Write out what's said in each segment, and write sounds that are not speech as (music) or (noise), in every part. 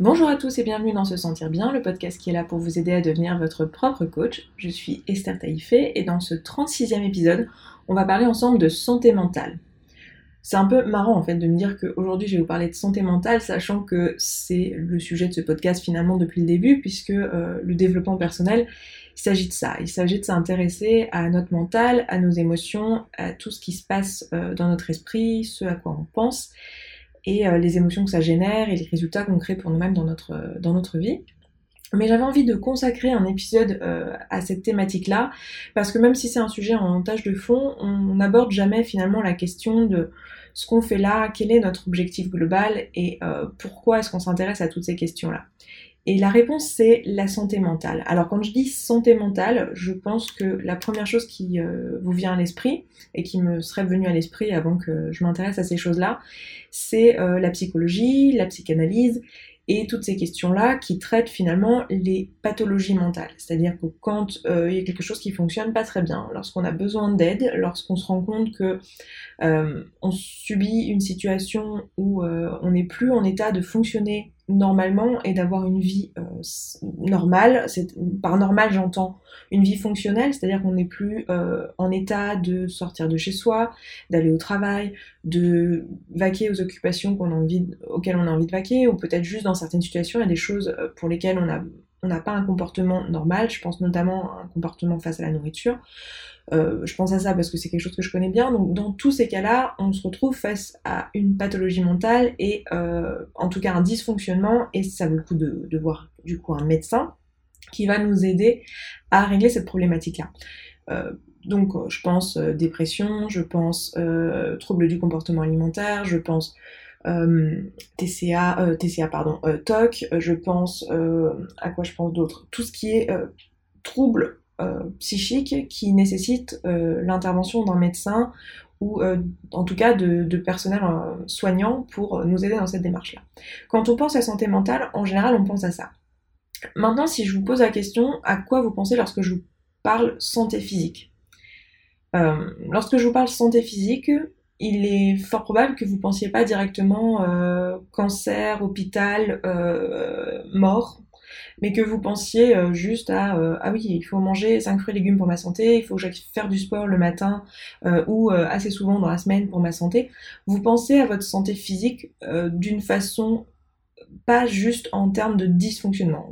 Bonjour à tous et bienvenue dans Se Sentir Bien, le podcast qui est là pour vous aider à devenir votre propre coach. Je suis Esther Taïfé et dans ce 36e épisode, on va parler ensemble de santé mentale. C'est un peu marrant en fait de me dire qu'aujourd'hui je vais vous parler de santé mentale, sachant que c'est le sujet de ce podcast finalement depuis le début, puisque euh, le développement personnel, il s'agit de ça. Il s'agit de s'intéresser à notre mental, à nos émotions, à tout ce qui se passe euh, dans notre esprit, ce à quoi on pense et euh, les émotions que ça génère et les résultats qu'on crée pour nous-mêmes dans notre, euh, vie. Mais j'avais envie de consacrer un épisode euh, à cette thématique-là, parce que même si c'est un sujet en tâche de fond, on n'aborde jamais finalement la question de ce qu'on fait là, quel est notre objectif global et pourquoi est-ce qu'on s'intéresse à toutes ces questions-là. Et la réponse, c'est la santé mentale. Alors quand je dis santé mentale, je pense que la première chose qui euh, vous vient à l'esprit, et qui me serait venue à l'esprit avant que je m'intéresse à ces choses-là, c'est euh, la psychologie, la psychanalyse, et toutes ces questions-là qui traitent finalement les pathologies mentales. C'est-à-dire que quand euh, il y a quelque chose qui fonctionne pas très bien, lorsqu'on a besoin d'aide, lorsqu'on se rend compte que on subit une situation où on n'est plus en état de fonctionner normalement et d'avoir une vie euh, normale. Par normal, j'entends une vie fonctionnelle, c'est-à-dire qu'on n'est plus euh, en état de sortir de chez soi, d'aller au travail, de vaquer aux occupations auxquelles on a envie de vaquer, ou peut-être juste dans certaines situations, il y a des choses euh, pour lesquelles on a on n'a pas un comportement normal, je pense notamment à un comportement face à la nourriture. Euh, je pense à ça parce que c'est quelque chose que je connais bien. Donc dans tous ces cas-là, on se retrouve face à une pathologie mentale et euh, en tout cas un dysfonctionnement et ça vaut le coup de, voir du coup un médecin qui va nous aider à régler cette problématique-là. Euh, donc je pense dépression, je pense trouble du comportement alimentaire, je pense TCA, TCA pardon, TOC, je pense à quoi je pense d'autre, tout ce qui est trouble euh, psychique qui nécessite euh, l'intervention d'un médecin ou euh, en tout cas de, personnel soignant pour nous aider dans cette démarche-là. Quand on pense à santé mentale, en général, on pense à ça. Maintenant, si je vous pose la question, à quoi vous pensez lorsque je vous parle santé physique? Lorsque je vous parle santé physique, il est fort probable que vous pensiez pas directement cancer, hôpital, mort, mais que vous pensiez euh, juste à euh, ah oui, il faut manger 5 fruits et légumes pour ma santé, il faut que faire du sport le matin euh, ou assez souvent dans la semaine pour ma santé, vous pensez à votre santé physique d'une façon pas juste en termes de dysfonctionnement.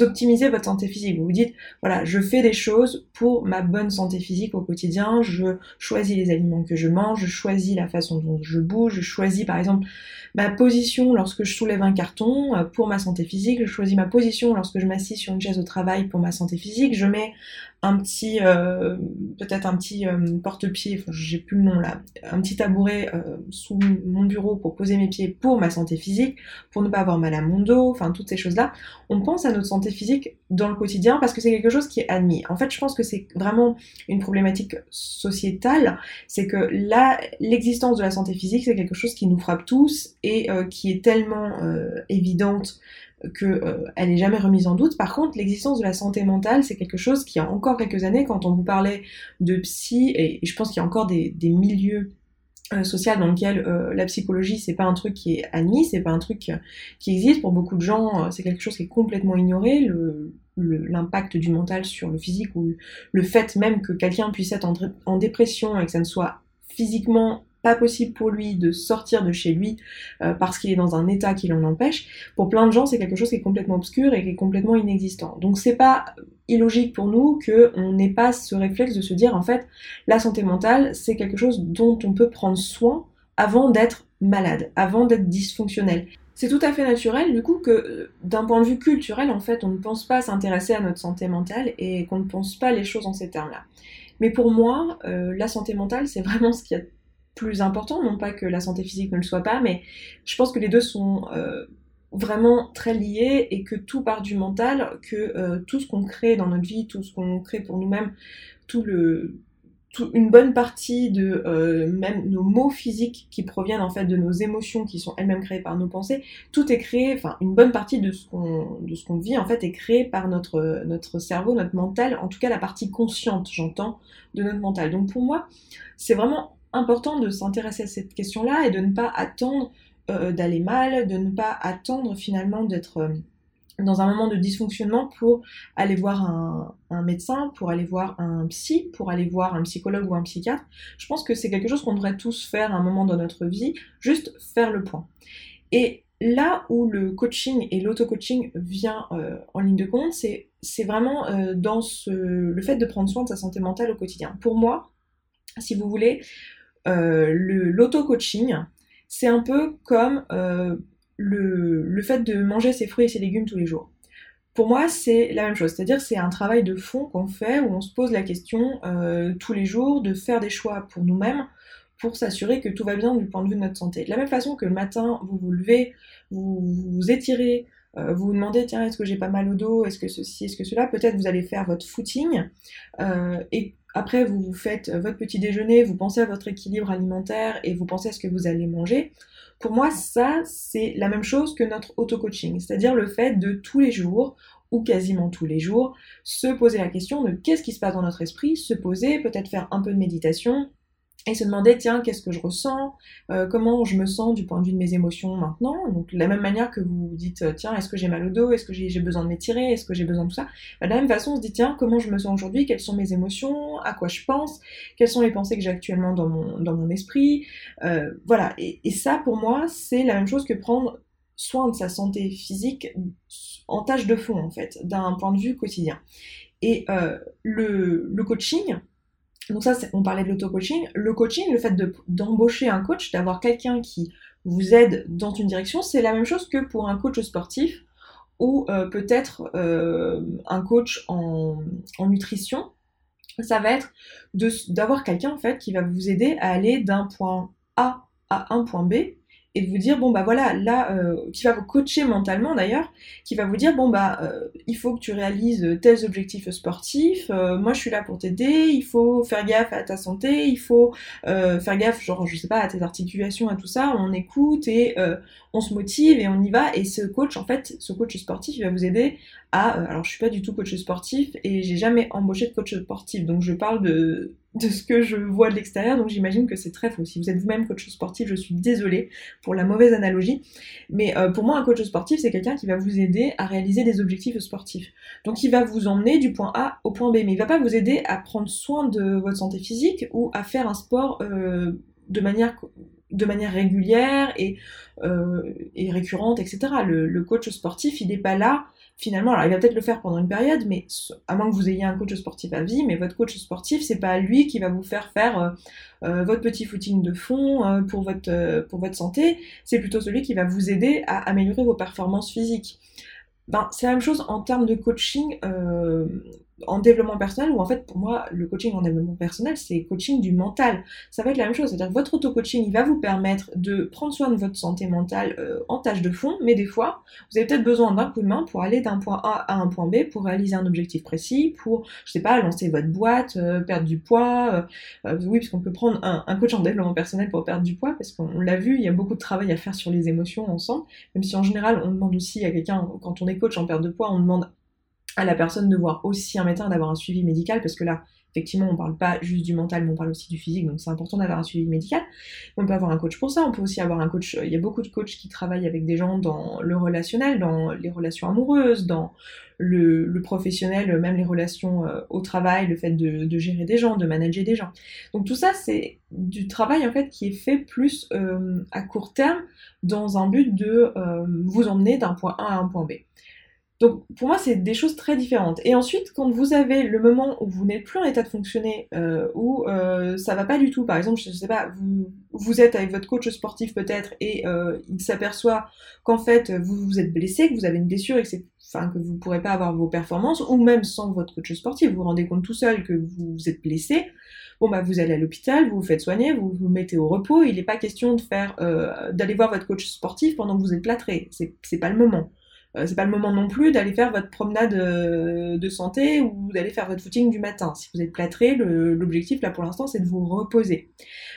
Optimisez votre santé physique. Vous vous dites, voilà, je fais des choses pour ma bonne santé physique au quotidien, je choisis les aliments que je mange, je choisis la façon dont je bouge, je choisis par exemple ma position lorsque je soulève un carton euh, pour ma santé physique, je choisis ma position lorsque je m'assis sur une chaise au travail pour ma santé physique, je mets un petit, euh, peut-être un petit euh, porte-pied, j'ai plus le nom là, un petit tabouret sous mon bureau pour poser mes pieds pour ma santé physique, pour ne pas avoir mal à mon dos, enfin toutes ces choses-là. On pense à notre santé physique dans le quotidien parce que c'est quelque chose qui est admis. En fait, je pense que c'est vraiment une problématique sociétale, c'est que là, l'existence de la santé physique, c'est quelque chose qui nous frappe tous et qui est tellement évidente qu'elle euh, n'est jamais remise en doute. Par contre, l'existence de la santé mentale, c'est quelque chose qui, a encore quelques années, quand on vous parlait de psy, et, je pense qu'il y a encore des, milieux euh, sociaux dans lesquels euh, la psychologie, c'est pas un truc qui est admis, c'est pas un truc qui existe. Pour beaucoup de gens, c'est quelque chose qui est complètement ignoré. l'impact du mental sur le physique ou le fait même que quelqu'un puisse être en dépression et que ça ne soit physiquement pas possible pour lui de sortir de chez lui euh, parce qu'il est dans un état qui l'en empêche. Pour plein de gens, c'est quelque chose qui est complètement obscur et qui est complètement inexistant. Donc c'est pas illogique pour nous qu'on n'ait pas ce réflexe de se dire en fait la santé mentale c'est quelque chose dont on peut prendre soin avant d'être malade, avant d'être dysfonctionnel. C'est tout à fait naturel du coup que euh, d'un point de vue culturel en fait on ne pense pas s'intéresser à notre santé mentale et qu'on ne pense pas les choses en ces termes-là. Mais pour moi, euh, la santé mentale, c'est (laughs) vraiment ce qui a plus important, non pas que la santé physique ne le soit pas, mais je pense que les deux sont euh, vraiment très liés et que tout part du mental, que euh, tout ce qu'on crée dans notre vie, tout ce qu'on crée pour nous-mêmes, tout le une bonne partie de euh, même nos mots physiques qui proviennent en fait de nos émotions qui sont elles-mêmes créées par nos pensées, tout est créé, enfin une bonne partie de ce qu'on de ce qu'on vit en fait est créé par notre notre cerveau, notre mental, en tout cas la partie consciente, j'entends, de notre mental. Donc pour moi, c'est vraiment important de s'intéresser à cette question-là et de ne pas attendre d'aller mal, de ne pas attendre finalement d'être dans un moment de dysfonctionnement pour aller voir un, médecin, pour aller voir un psy, pour aller voir un psychologue ou un psychiatre. Je pense que c'est quelque chose qu'on devrait tous faire à un moment dans notre vie, juste faire le point. Et là où le coaching et l'auto-coaching vient euh, en ligne de compte, c'est, c'est vraiment euh, dans ce, le fait de prendre soin de sa santé mentale au quotidien. Pour moi, si vous voulez, euh, l'auto-coaching, c'est un peu comme le, le fait de manger ses fruits et ses légumes tous les jours. Pour moi, c'est la même chose, c'est-à-dire c'est un travail de fond qu'on fait où on se pose la question euh, tous les jours de faire des choix pour nous-mêmes pour s'assurer que tout va bien du point de vue de notre santé. De la même façon que le matin, vous vous levez, vous vous étirez, euh, vous vous demandez tiens est-ce que j'ai pas mal au dos, est-ce que ceci, est-ce que cela, peut-être vous allez faire votre footing euh, et après vous vous faites votre petit déjeuner, vous pensez à votre équilibre alimentaire et vous pensez à ce que vous allez manger. Pour moi, ça, c'est la même chose que notre auto-coaching, c'est-à-dire le fait de tous les jours, ou quasiment tous les jours, se poser la question de qu'est-ce qui se passe dans notre esprit, se poser, peut-être faire un peu de méditation, et se demander tiens qu'est-ce que je ressens? Euh, comment je me sens du point de vue de mes émotions maintenant? Donc de la même manière que vous dites tiens est-ce que j'ai mal au dos? Est-ce que j'ai besoin de m'étirer? Est-ce que j'ai besoin de tout ça? Bah, de la même façon on se dit tiens comment je me sens aujourd'hui? Quelles sont mes émotions? À quoi je pense? Quelles sont les pensées que j'ai actuellement dans mon dans mon esprit? Euh, voilà. Et, ça pour moi c'est la même chose que prendre soin de sa santé physique en tâche de fond en fait d'un point de vue quotidien. Et euh, le coaching donc ça, on parlait de l'auto-coaching. Le coaching, le fait d'embaucher un coach, d'avoir quelqu'un qui vous aide dans une direction, c'est la même chose que pour un coach sportif ou euh, peut-être euh, un coach en, en, nutrition. Ça va être d'avoir quelqu'un en fait qui va vous aider à aller d'un point A à un point B et de vous dire bon bah voilà là euh, qui va vous coacher mentalement d'ailleurs qui va vous dire bon bah euh, il faut que tu réalises tels objectifs sportifs euh, moi je suis là pour t'aider il faut faire gaffe à ta santé il faut faire gaffe genre je sais pas à tes articulations à tout ça on écoute et on se motive et on y va. Et ce coach en fait ce coach sportif il va vous aider à alors je suis pas du tout coach sportif et j'ai jamais embauché de coach sportif donc je parle de ce que je vois de l'extérieur, donc j'imagine que c'est très faux. Si vous êtes vous-même coach sportif, je suis désolée pour la mauvaise analogie, mais euh, pour moi, un coach sportif, c'est quelqu'un qui va vous aider à réaliser des objectifs sportifs. Donc il va vous emmener du point A au point B, mais il va pas vous aider à prendre soin de votre santé physique ou à faire un sport euh, de manière de manière régulière et, euh, et récurrente, etc. Le, le, coach sportif, il n'est pas là finalement, alors il va peut-être le faire pendant une période, mais à moins que vous ayez un coach sportif à vie, mais votre coach sportif, c'est pas lui qui va vous faire faire euh, euh, votre petit footing de fond euh, pour votre pour votre santé, c'est plutôt celui qui va vous aider à améliorer vos performances physiques. Ben, c'est la même chose en termes de coaching en développement personnel, ou en fait, pour moi, le coaching en développement personnel, c'est coaching du mental. Ça va être la même chose, c'est-à-dire votre auto-coaching, il va vous permettre de prendre soin de votre santé mentale euh, en tâche de fond, mais des fois, vous avez peut-être besoin d'un coup de main pour aller d'un point A à un point B, pour réaliser un objectif précis, pour, je sais pas, lancer votre boîte, euh, perdre du poids. Euh, oui, parce qu'on peut prendre un, un, coach en développement personnel pour perdre du poids, parce qu'on l'a vu, il y a beaucoup de travail à faire sur les émotions ensemble, même si en général, on demande aussi à quelqu'un, quand on est coach en perte de poids, on demande à la personne de voir aussi un médecin, d'avoir un suivi médical, parce que là, effectivement, on parle pas juste du mental, mais on parle aussi du physique, donc c'est important d'avoir un suivi médical. On peut avoir un coach pour ça, on peut aussi avoir un coach, il y a beaucoup de coachs qui travaillent avec des gens dans le relationnel, dans les relations amoureuses, dans le, professionnel, même les relations euh, au travail, le fait de, gérer des gens, de manager des gens. Donc tout ça, c'est du travail en fait qui est fait plus euh, à court terme dans un but de euh, vous emmener d'un point A à un point B. Donc pour moi, c'est des choses très différentes. Et ensuite, quand vous avez le moment où vous n'êtes plus en état de fonctionner, euh, où euh, ça va pas du tout, par exemple, je sais pas, vous, vous êtes avec votre coach sportif peut-être et euh, il s'aperçoit qu'en fait vous vous êtes blessé, que vous avez une blessure et que c'est enfin que vous pourrez pas avoir vos performances, ou même sans votre coach sportif, vous vous rendez compte tout seul que vous vous êtes blessé. Bon bah vous allez à l'hôpital, vous vous faites soigner, vous vous mettez au repos. Il n'est pas question de faire euh, d'aller voir votre coach sportif pendant que vous êtes plâtré. C'est c'est pas le moment. Euh, c'est pas le moment non plus d'aller faire votre promenade euh, de santé ou d'aller faire votre footing du matin. Si vous êtes plâtré, l'objectif là pour l'instant c'est de vous reposer.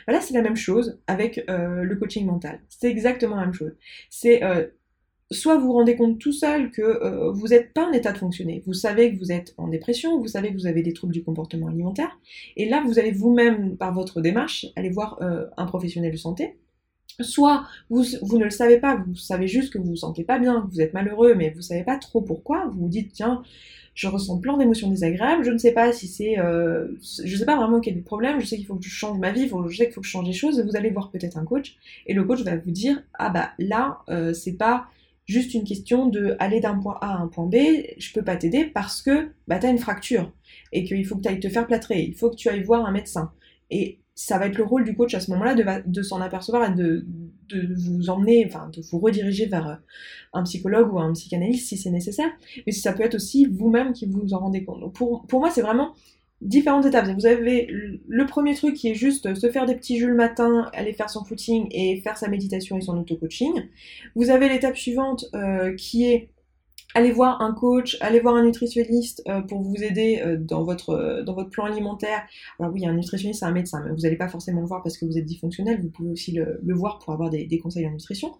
Voilà, c'est la même chose avec euh, le coaching mental. C'est exactement la même chose. C'est soit vous vous rendez compte tout seul que vous n'êtes pas en état de fonctionner, vous savez que vous êtes en dépression, vous savez que vous avez des troubles du comportement alimentaire, et là vous allez vous-même, par votre démarche, aller voir un professionnel de santé soit vous, ne le savez pas, vous savez juste que vous vous sentez pas bien, que vous êtes malheureux, mais vous savez pas trop pourquoi, vous vous dites tiens, je ressens plein d'émotions désagréables, je ne sais pas si c'est, euh, je sais pas vraiment quel est le problème, je sais qu'il faut que je change ma vie, je sais qu'il faut que je change des choses, vous allez voir peut-être un coach, et le coach va vous dire, ah bah là, euh, c'est pas juste une question de aller d'un point A à un point B, je peux pas t'aider parce que bah t'as une fracture, et qu'il faut que tu ailles te faire plâtrer, il faut que tu ailles voir un médecin. Et ça va être le rôle du coach à ce moment-là de, s'en apercevoir et de, de, vous emmener, enfin de vous rediriger vers euh, un psychologue ou un psychanalyste si c'est nécessaire. Mais ça peut être aussi vous-même qui vous en rendez compte. Donc pour, pour moi, c'est vraiment différentes étapes. Vous avez le premier truc qui est juste se faire des petits jeux le matin, aller faire son footing et faire sa méditation et son auto-coaching. Vous avez l'étape suivante euh, qui est allez voir un coach, allez voir un nutritionniste euh, pour vous aider euh, dans, votre, euh, dans votre plan alimentaire. Alors oui, un nutritionniste, c'est un médecin, mais vous n'allez pas forcément le voir parce que vous êtes dysfonctionnel, vous pouvez aussi le, voir pour avoir des, des, conseils en nutrition.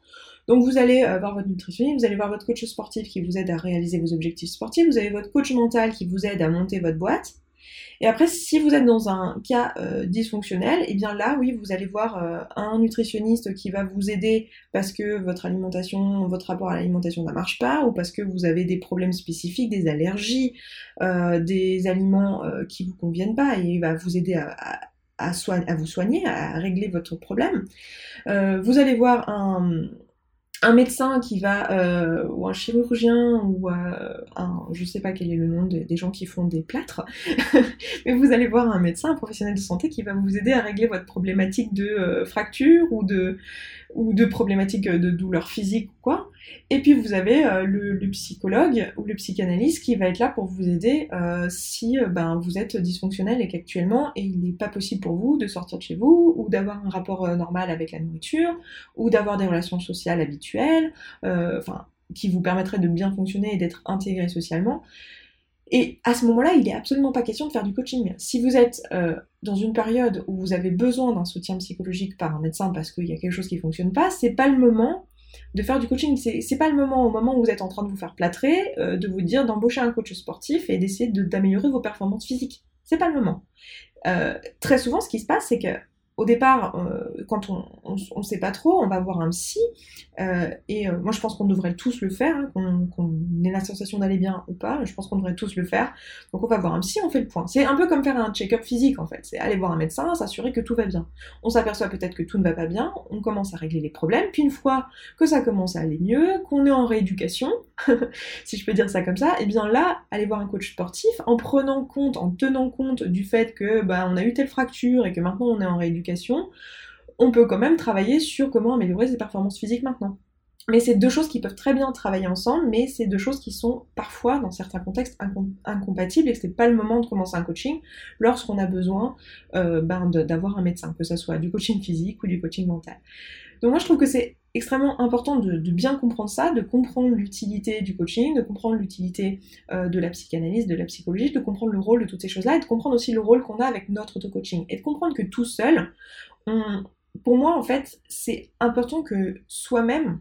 Donc vous allez voir votre nutritionniste, vous allez voir votre coach sportif qui vous aide à réaliser vos objectifs sportifs, vous avez votre coach mental qui vous aide à monter votre boîte, et après, si vous êtes dans un cas euh, dysfonctionnel, et eh bien là, oui, vous allez voir euh, un nutritionniste qui va vous aider parce que votre alimentation, votre rapport à l'alimentation ne marche pas, ou parce que vous avez des problèmes spécifiques, des allergies, euh, des aliments qui vous conviennent pas, et il va vous aider à vous soigner, à régler votre problème. vous allez voir un un médecin qui va, euh, ou un chirurgien, ou euh, un, je sais pas quel est le nom des, gens qui font des plâtres, (laughs) mais vous allez voir un médecin, un professionnel de santé qui va vous aider à régler votre problématique de euh, fracture ou de, ou de problématiques de douleur physique ou quoi. Et puis vous avez euh, le, psychologue ou le psychanalyste qui va être là pour vous aider euh, si euh, ben, vous êtes dysfonctionnel et qu'actuellement il n'est pas possible pour vous de sortir de chez vous ou d'avoir un rapport normal avec la nourriture ou d'avoir des relations sociales habituelles, qui vous permettraient de bien fonctionner et d'être intégré socialement. Et à ce moment-là, il n'est absolument pas question de faire du coaching. Si vous êtes dans une période où vous avez besoin d'un soutien psychologique par un médecin parce qu'il y a quelque chose qui ne fonctionne pas, c'est pas le moment de faire du coaching. C'est pas le moment, au moment où vous êtes en train de vous faire plâtrer, euh, de vous dire d'embaucher un coach sportif et d'essayer d'améliorer vos performances physiques. C'est pas le moment. Euh, très souvent, ce qui se passe, c'est que au départ, euh, quand on ne sait pas trop, on va voir un psy. Euh, et euh, moi, je pense qu'on devrait tous le faire, hein, qu'on ait la sensation d'aller bien ou pas. Je pense qu'on devrait tous le faire. Donc, on va voir un psy, on fait le point. C'est un peu comme faire un check-up physique, en fait. C'est aller voir un médecin, s'assurer que tout va bien. On s'aperçoit peut-être que tout ne va pas bien, on commence à régler les problèmes. Puis, une fois que ça commence à aller mieux, qu'on est en rééducation, (laughs) si je peux dire ça comme ça, et eh bien là, aller voir un coach sportif en prenant compte, en tenant compte du fait que bah, on a eu telle fracture et que maintenant on est en rééducation on peut quand même travailler sur comment améliorer ses performances physiques maintenant. Mais c'est deux choses qui peuvent très bien travailler ensemble, mais c'est deux choses qui sont parfois, dans certains contextes, incompatibles et que c'est pas le moment de commencer un coaching lorsqu'on a besoin euh, ben, d'avoir un médecin, que ce soit du coaching physique ou du coaching mental. Donc moi je trouve que c'est extrêmement important de, bien comprendre ça, de comprendre l'utilité du coaching, de comprendre l'utilité euh, de la psychanalyse, de la psychologie, de comprendre le rôle de toutes ces choses-là et de comprendre aussi le rôle qu'on a avec notre auto-coaching et de comprendre que tout seul, pour moi en fait, c'est important que soi-même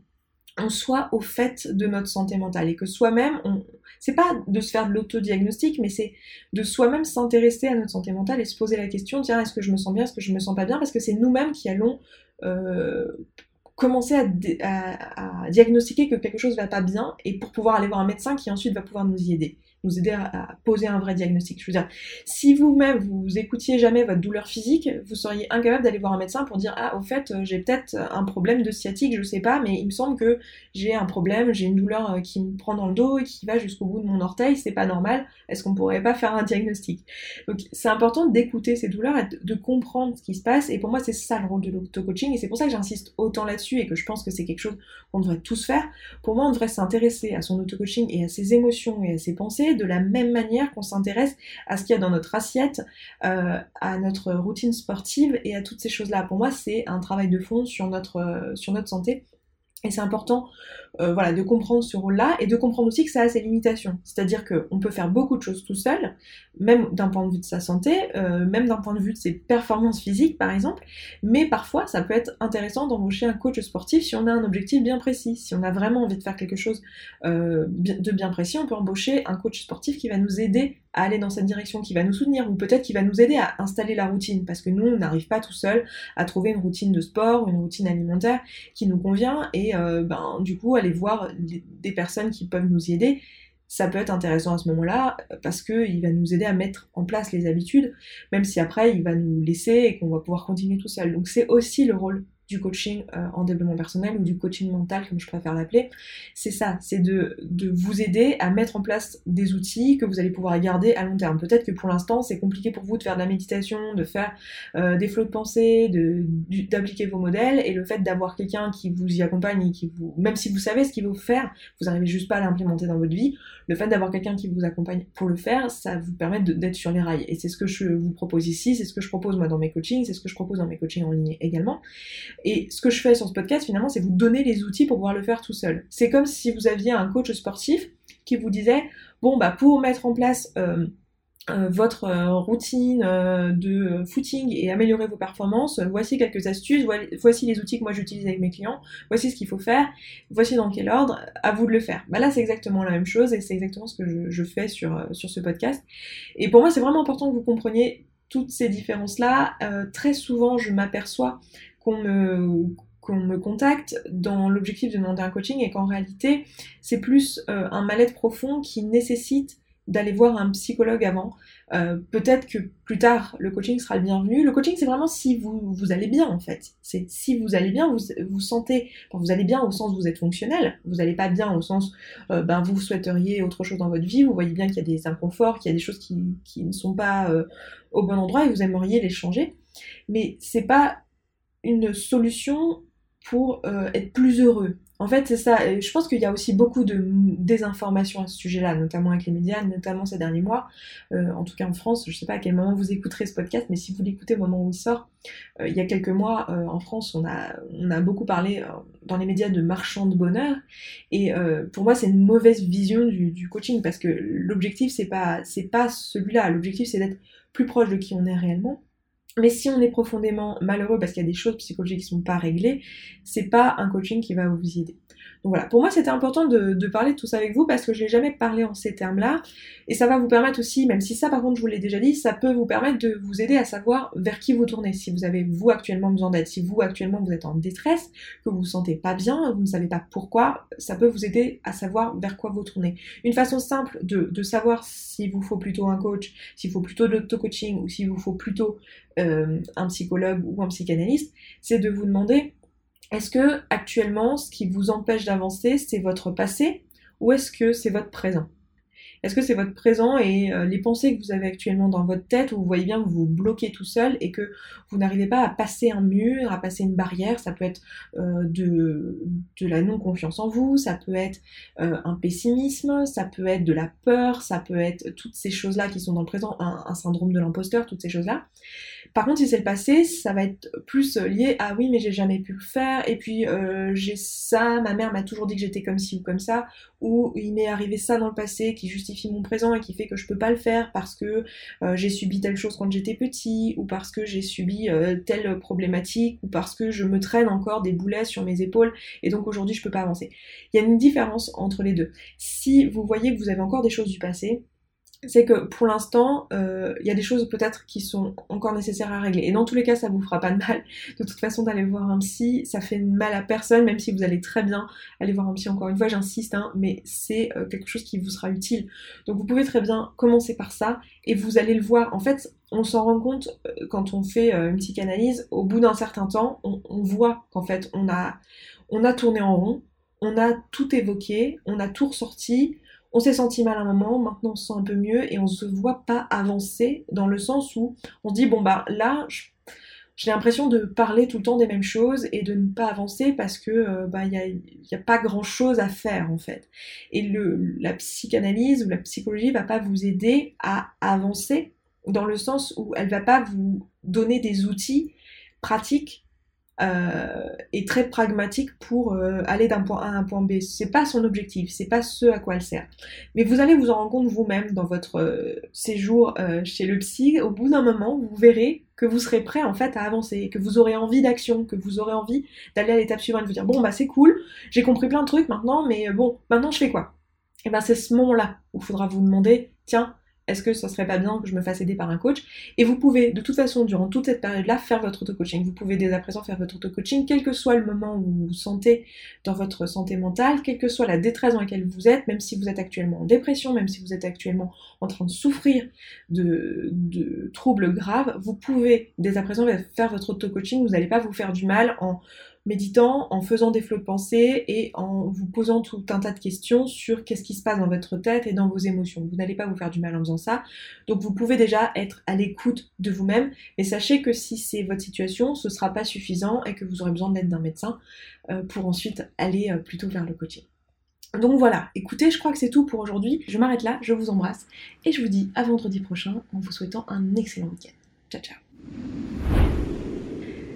on soit au fait de notre santé mentale et que soi-même, on... c'est pas de se faire de l'autodiagnostic, mais c'est de soi-même s'intéresser à notre santé mentale et se poser la question, tiens, est-ce que je me sens bien, est-ce que je me sens pas bien, parce que c'est nous-mêmes qui allons commencer à, diagnostiquer que quelque chose va pas bien et pour pouvoir aller voir un médecin qui ensuite va pouvoir nous y aider nous aider à, poser un vrai diagnostic. Je veux dire, si vous-même vous écoutiez jamais votre douleur physique, vous seriez incapable d'aller voir un médecin pour dire ah au fait euh, j'ai peut-être un problème de sciatique, je sais pas, mais il me semble que j'ai un problème, j'ai une douleur euh, qui me prend dans le dos et qui va jusqu'au bout de mon orteil, c'est pas normal. Est-ce qu'on pourrait pas faire un diagnostic? Donc c'est important d'écouter ces douleurs et de, comprendre ce qui se passe. Et pour moi c'est ça le rôle de l'auto-coaching et c'est pour ça que j'insiste autant là-dessus et que je pense que c'est quelque chose qu'on devrait tous faire. Pour moi on devrait s'intéresser à son auto-coaching et à ses émotions et à ses pensées de la même manière qu'on s'intéresse à ce qu'il y a dans notre assiette, euh, à notre routine sportive et à toutes ces choses-là. Pour moi, c'est un travail de fond sur notre, euh, sur notre santé. Et c'est important euh, voilà, de comprendre ce rôle-là et de comprendre aussi que ça a ses limitations. C'est-à-dire qu'on peut faire beaucoup de choses tout seul, même d'un point de vue de sa santé, euh, même d'un point de vue de ses performances physiques par exemple, mais parfois ça peut être intéressant d'embaucher un coach sportif si on a un objectif bien précis. Si on a vraiment envie de faire quelque chose euh, de bien précis, on peut embaucher un coach sportif qui va nous aider à aller dans cette direction, qui va nous soutenir, ou peut-être qui va nous aider à installer la routine, parce que nous, on n'arrive pas tout seul à trouver une routine de sport, une routine alimentaire qui nous convient, et ben, du coup voir des personnes qui peuvent nous y aider, ça peut être intéressant à ce moment-là parce qu'il va nous aider à mettre en place les habitudes, même si après il va nous laisser et qu'on va pouvoir continuer tout seul. Donc c'est aussi le rôle du coaching euh, en développement personnel ou du coaching mental comme je préfère l'appeler, c'est ça, c'est de, vous aider à mettre en place des outils que vous allez pouvoir garder à long terme. Peut-être que pour l'instant c'est compliqué pour vous de faire de la méditation, de faire euh, des flots de pensée, d'appliquer vos modèles et le fait d'avoir quelqu'un qui vous y accompagne et qui vous, même si vous savez ce qu'il faut faire, vous n'arrivez juste pas à l'implémenter dans votre vie, le fait d'avoir quelqu'un qui vous accompagne pour le faire, ça vous permet d'être sur les rails. Et c'est ce que je vous propose ici, c'est ce que je propose moi dans mes coachings, c'est ce que je propose dans mes coachings en ligne également. Et ce que je fais sur ce podcast, finalement, c'est vous donner les outils pour pouvoir le faire tout seul. C'est comme si vous aviez un coach sportif qui vous disait, bon, bah, pour mettre en place euh, euh, votre euh, routine de footing et améliorer vos performances, voici quelques astuces, voici les outils que moi j'utilise avec mes clients, voici ce qu'il faut faire, voici dans quel ordre, à vous de le faire. Bah là c'est exactement la même chose et c'est exactement ce que je, je fais sur, sur ce podcast. Et pour moi c'est vraiment important que vous compreniez toutes ces différences-là. très souvent je m'aperçois qu'on me contacte dans l'objectif de demander un coaching et qu'en réalité c'est plus euh, un mal-être profond qui nécessite d'aller voir un psychologue avant. Euh, peut-être que plus tard le coaching sera le bienvenu. Le coaching c'est vraiment si vous, vous allez bien en fait. C'est si vous allez bien, vous vous sentez, vous allez bien au sens où vous êtes fonctionnel. Vous n'allez pas bien au sens euh, ben vous souhaiteriez autre chose dans votre vie. Vous voyez bien qu'il y a des inconforts, qu'il y a des choses qui, qui ne sont pas au bon endroit et vous aimeriez les changer. Mais c'est pas une solution pour euh, être plus heureux. En fait, c'est ça. je pense qu'il y a aussi beaucoup de désinformation à ce sujet-là, notamment avec les médias, notamment ces derniers mois. Euh, en tout cas en France, je ne sais pas à quel moment vous écouterez ce podcast, mais si vous l'écoutez au moment où il sort, euh, il y a quelques mois, en France, on a, beaucoup parlé dans les médias de marchand de bonheur. Et pour moi, c'est une mauvaise vision du, coaching parce que l'objectif, c'est pas, pas celui-là. L'objectif, c'est d'être plus proche de qui on est réellement mais si on est profondément malheureux parce qu'il y a des choses psychologiques qui sont pas réglées, c'est pas un coaching qui va vous aider. Donc voilà, pour moi c'était important de, parler de tout ça avec vous parce que je n'ai jamais parlé en ces termes-là et ça va vous permettre aussi, même si ça par contre je vous l'ai déjà dit, ça peut vous permettre de vous aider à savoir vers qui vous tournez. Si vous avez vous actuellement besoin d'aide, si vous actuellement vous êtes en détresse, que vous vous sentez pas bien, vous ne savez pas pourquoi, ça peut vous aider à savoir vers quoi vous tournez. Une façon simple de, de savoir s'il vous faut plutôt un coach, s'il faut plutôt de l'auto-coaching ou s'il vous faut plutôt euh, un psychologue ou un psychanalyste, c'est de vous demander est-ce que actuellement ce qui vous empêche d'avancer c'est votre passé ou est-ce que c'est votre présent? Est-ce que c'est votre présent et euh, les pensées que vous avez actuellement dans votre tête où vous voyez bien que vous vous bloquez tout seul et que vous n'arrivez pas à passer un mur, à passer une barrière Ça peut être euh, de, la non-confiance en vous, ça peut être un pessimisme, ça peut être de la peur, ça peut être toutes ces choses-là qui sont dans le présent, un syndrome de l'imposteur, toutes ces choses-là. Par contre, si c'est le passé, ça va être plus lié à oui, mais j'ai jamais pu le faire, et puis j'ai ça, ma mère m'a toujours dit que j'étais comme ci ou comme ça, ou il m'est arrivé ça dans le passé qui justifie mon présent et qui fait que je peux pas le faire parce que euh, j'ai subi telle chose quand j'étais petit ou parce que j'ai subi euh, telle problématique ou parce que je me traîne encore des boulets sur mes épaules et donc aujourd'hui je peux pas avancer. Il y a une différence entre les deux. Si vous voyez que vous avez encore des choses du passé, c'est que pour l'instant, euh, il y a des choses peut-être qui sont encore nécessaires à régler. Et dans tous les cas, ça vous fera pas de mal. De toute façon, d'aller voir un psy, ça fait mal à personne, même si vous allez très bien aller voir un psy. Encore une fois, j'insiste, hein, mais c'est euh, quelque chose qui vous sera utile. Donc vous pouvez très bien commencer par ça et vous allez le voir. En fait, on s'en rend compte euh, quand on fait une psychanalyse. Au bout d'un certain temps, on, on voit qu'en fait, on a, on a tourné en rond, on a tout évoqué, on a tout ressorti on s'est senti mal un moment, maintenant on se sent un peu mieux et on se voit pas avancer dans le sens où on se dit bon bah là j'ai l'impression de parler tout le temps des mêmes choses et de ne pas avancer parce que euh, bah il y a, pas grand chose à faire en fait. Et la psychanalyse ou la psychologie va pas vous aider à avancer dans le sens où elle va pas vous donner des outils pratiques euh, est très pragmatique pour euh, aller d'un point A à un point B. C'est pas son objectif, c'est pas ce à quoi elle sert. Mais vous allez vous en rendre compte vous-même dans votre euh, séjour chez le psy. Au bout d'un moment, vous verrez que vous serez prêt en fait à avancer, que vous aurez envie d'action, que vous aurez envie d'aller à l'étape suivante, de vous dire bon bah c'est cool, j'ai compris plein de trucs maintenant, mais bon maintenant je fais quoi? Et ben c'est ce moment-là où il faudra vous demander tiens est-ce que ça serait pas bien que je me fasse aider par un coach? Et vous pouvez de toute façon durant toute cette période-là faire votre auto-coaching. Vous pouvez dès à présent faire votre auto-coaching, quel que soit le moment où vous vous sentez dans votre santé mentale, quelle que soit la détresse dans laquelle vous êtes, même si vous êtes actuellement en dépression, même si vous êtes actuellement en train de souffrir de troubles graves, vous pouvez dès à présent faire votre auto-coaching. Vous n'allez pas vous faire du mal en méditant, en faisant des flots de pensée et en vous posant tout un tas de questions sur qu'est-ce qui se passe dans votre tête et dans vos émotions. Vous n'allez pas vous faire du mal en faisant ça. Donc vous pouvez déjà être à l'écoute de vous-même, mais sachez que si c'est votre situation, ce ne sera pas suffisant et que vous aurez besoin de l'aide d'un médecin euh, pour ensuite aller euh, plutôt vers le coaching. Donc voilà, écoutez, je crois que c'est tout pour aujourd'hui. Je m'arrête là, je vous embrasse et je vous dis à vendredi prochain en vous souhaitant un excellent week-end. Ciao ciao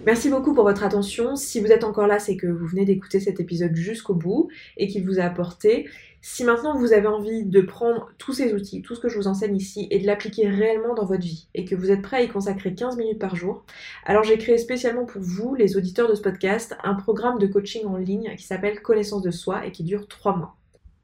Merci beaucoup pour votre attention. Si vous êtes encore là, c'est que vous venez d'écouter cet épisode jusqu'au bout et qu'il vous a apporté. Si maintenant vous avez envie de prendre tous ces outils, tout ce que je vous enseigne ici, et de l'appliquer réellement dans votre vie, et que vous êtes prêt à y consacrer 15 minutes par jour, alors j'ai créé spécialement pour vous, les auditeurs de ce podcast, un programme de coaching en ligne qui s'appelle Connaissance de soi et qui dure 3 mois.